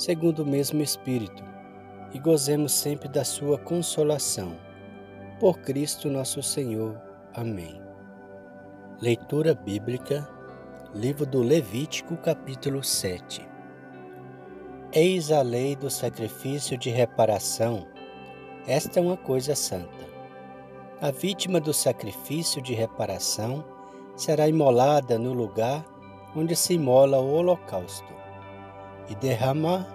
segundo o mesmo Espírito, e gozemos sempre da Sua consolação. Por Cristo nosso Senhor. Amém. Leitura Bíblica, Livro do Levítico, capítulo 7. Eis a lei do sacrifício de reparação. Esta é uma coisa santa. A vítima do sacrifício de reparação será imolada no lugar onde se imola o holocausto e derrama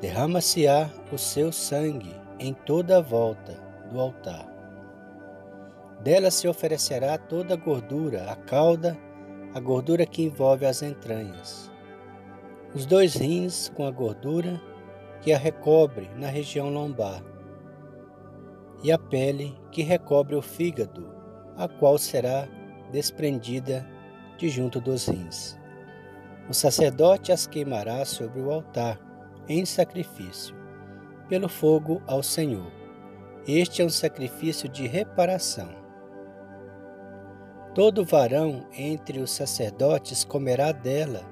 derrama-se-á o seu sangue em toda a volta do altar. Dela se oferecerá toda a gordura, a cauda, a gordura que envolve as entranhas, os dois rins com a gordura que a recobre na região lombar, e a pele que recobre o fígado, a qual será desprendida de junto dos rins. O sacerdote as queimará sobre o altar, em sacrifício, pelo fogo ao Senhor. Este é um sacrifício de reparação. Todo varão entre os sacerdotes comerá dela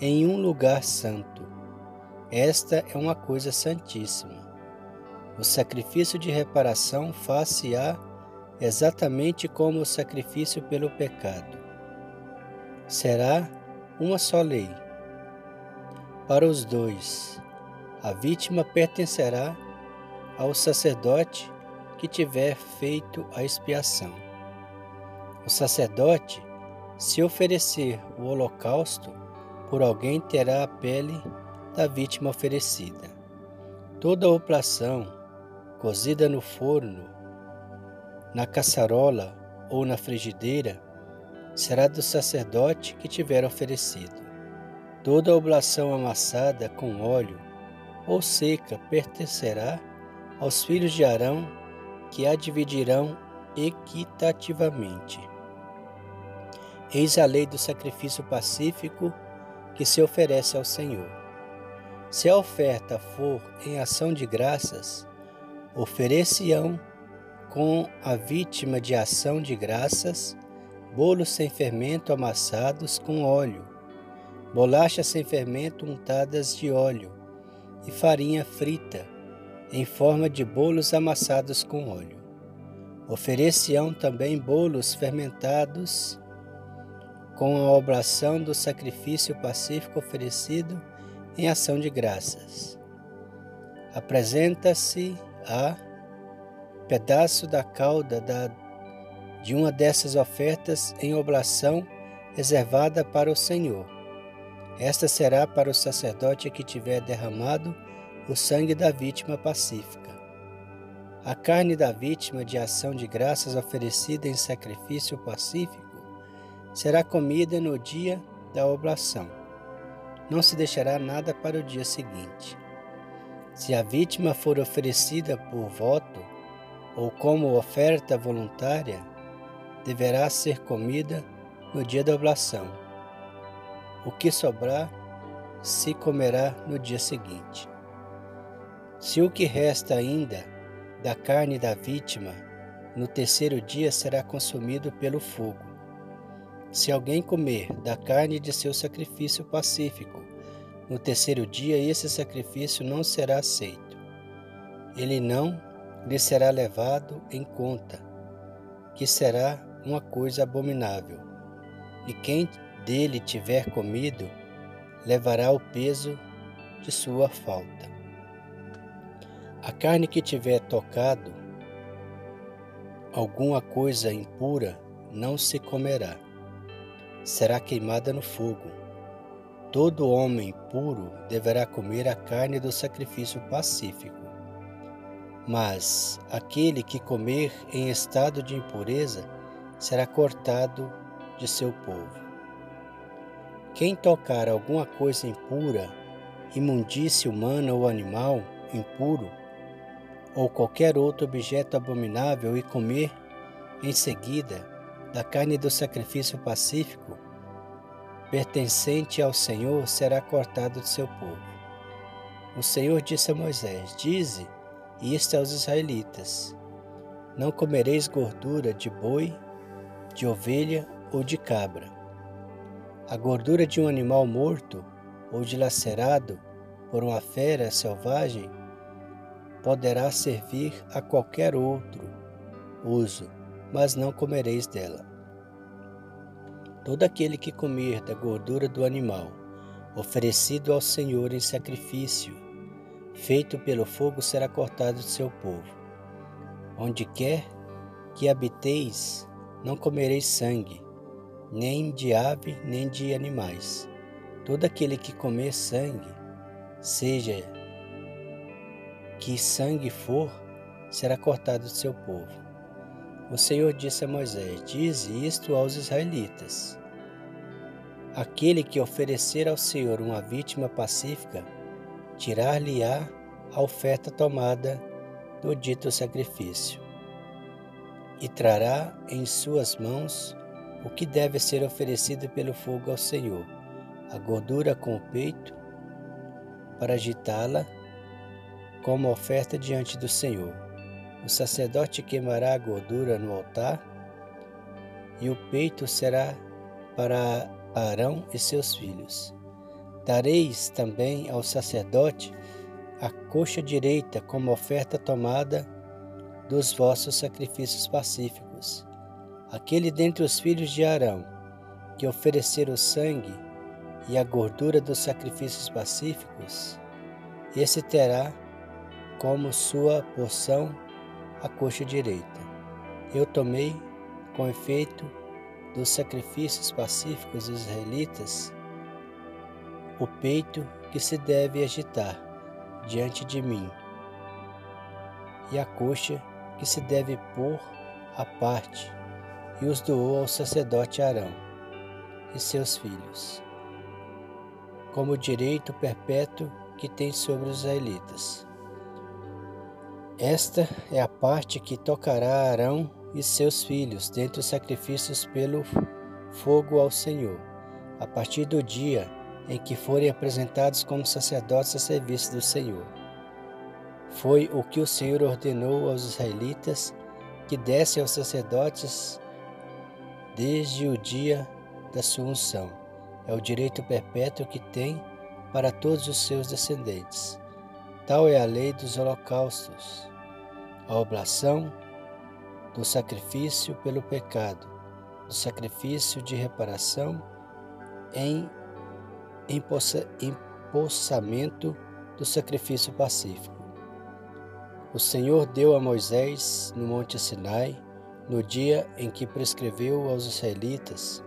em um lugar santo. Esta é uma coisa santíssima. O sacrifício de reparação faz-se-á exatamente como o sacrifício pelo pecado. Será uma só lei. Para os dois, a vítima pertencerá ao sacerdote que tiver feito a expiação. O sacerdote, se oferecer o holocausto, por alguém terá a pele da vítima oferecida. Toda a oplação, cozida no forno, na caçarola ou na frigideira, será do sacerdote que tiver oferecido. Toda oblação amassada com óleo ou seca pertencerá aos filhos de Arão, que a dividirão equitativamente. Eis a lei do sacrifício pacífico que se oferece ao Senhor. Se a oferta for em ação de graças, ofereçam com a vítima de ação de graças bolos sem fermento amassados com óleo, bolachas sem fermento untadas de óleo e farinha frita em forma de bolos amassados com óleo. Ofereciam também bolos fermentados com a oblação do sacrifício pacífico oferecido em ação de graças. Apresenta-se a pedaço da cauda da de uma dessas ofertas em oblação reservada para o Senhor. Esta será para o sacerdote que tiver derramado o sangue da vítima pacífica. A carne da vítima de ação de graças oferecida em sacrifício pacífico será comida no dia da oblação. Não se deixará nada para o dia seguinte. Se a vítima for oferecida por voto ou como oferta voluntária, deverá ser comida no dia da oblação. O que sobrar se comerá no dia seguinte. Se o que resta ainda da carne da vítima no terceiro dia será consumido pelo fogo. Se alguém comer da carne de seu sacrifício pacífico no terceiro dia, esse sacrifício não será aceito. Ele não lhe será levado em conta, que será uma coisa abominável, e quem dele tiver comido levará o peso de sua falta. A carne que tiver tocado alguma coisa impura não se comerá, será queimada no fogo. Todo homem puro deverá comer a carne do sacrifício pacífico. Mas aquele que comer em estado de impureza será cortado de seu povo. Quem tocar alguma coisa impura imundície humana ou animal impuro, ou qualquer outro objeto abominável e comer em seguida da carne do sacrifício pacífico pertencente ao Senhor será cortado de seu povo. O Senhor disse a Moisés: Dize isto aos israelitas: Não comereis gordura de boi, de ovelha ou de cabra. A gordura de um animal morto ou dilacerado por uma fera selvagem poderá servir a qualquer outro uso, mas não comereis dela. Todo aquele que comer da gordura do animal, oferecido ao Senhor em sacrifício, feito pelo fogo, será cortado de seu povo. Onde quer que habiteis, não comereis sangue, nem de ave, nem de animais. Todo aquele que comer sangue, seja que sangue for, será cortado de seu povo. O Senhor disse a Moisés: Dize isto aos israelitas: Aquele que oferecer ao Senhor uma vítima pacífica, tirar-lhe-á a oferta tomada do dito sacrifício, e trará em suas mãos o que deve ser oferecido pelo fogo ao Senhor, a gordura com o peito, para agitá-la como oferta diante do Senhor. O sacerdote queimará a gordura no altar, e o peito será para Arão e seus filhos. Dareis também ao sacerdote a coxa direita como oferta tomada dos vossos sacrifícios pacíficos. Aquele dentre os filhos de Arão que oferecer o sangue e a gordura dos sacrifícios pacíficos, esse terá como sua porção a coxa direita. Eu tomei, com efeito, dos sacrifícios pacíficos israelitas, o peito que se deve agitar diante de mim, e a coxa que se deve pôr à parte, e os doou ao sacerdote Arão e seus filhos, como direito perpétuo que tem sobre os israelitas. Esta é a parte que tocará Arão e seus filhos dentre os sacrifícios pelo fogo ao Senhor, a partir do dia em que forem apresentados como sacerdotes a serviço do Senhor. Foi o que o Senhor ordenou aos israelitas que dessem aos sacerdotes desde o dia da sua unção. É o direito perpétuo que tem para todos os seus descendentes. Tal é a lei dos holocaustos a oblação do sacrifício pelo pecado, do sacrifício de reparação em empossamento do sacrifício pacífico. O Senhor deu a Moisés no Monte Sinai, no dia em que prescreveu aos israelitas,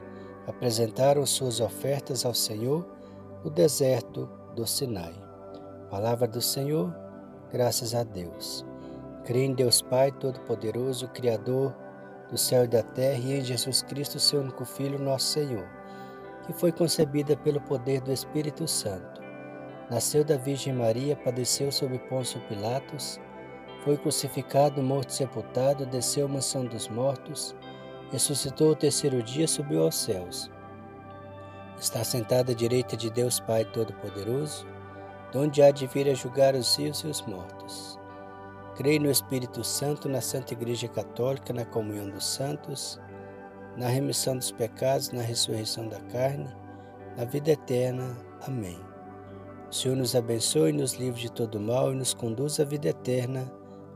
apresentaram suas ofertas ao Senhor no deserto do Sinai. Palavra do Senhor, graças a Deus. Creio em Deus Pai Todo-Poderoso, Criador do céu e da terra, e em Jesus Cristo, seu único Filho, nosso Senhor, que foi concebida pelo poder do Espírito Santo. Nasceu da Virgem Maria, padeceu sob Pôncio Pilatos, foi crucificado, morto e sepultado, desceu à mansão dos mortos, ressuscitou o terceiro dia, subiu aos céus. Está sentado à direita de Deus Pai Todo-Poderoso, donde há de vir a julgar os vivos e os mortos. Creio no Espírito Santo, na Santa Igreja Católica, na comunhão dos santos, na remissão dos pecados, na ressurreição da carne, na vida eterna. Amém. O Senhor nos abençoe, nos livre de todo mal e nos conduz à vida eterna.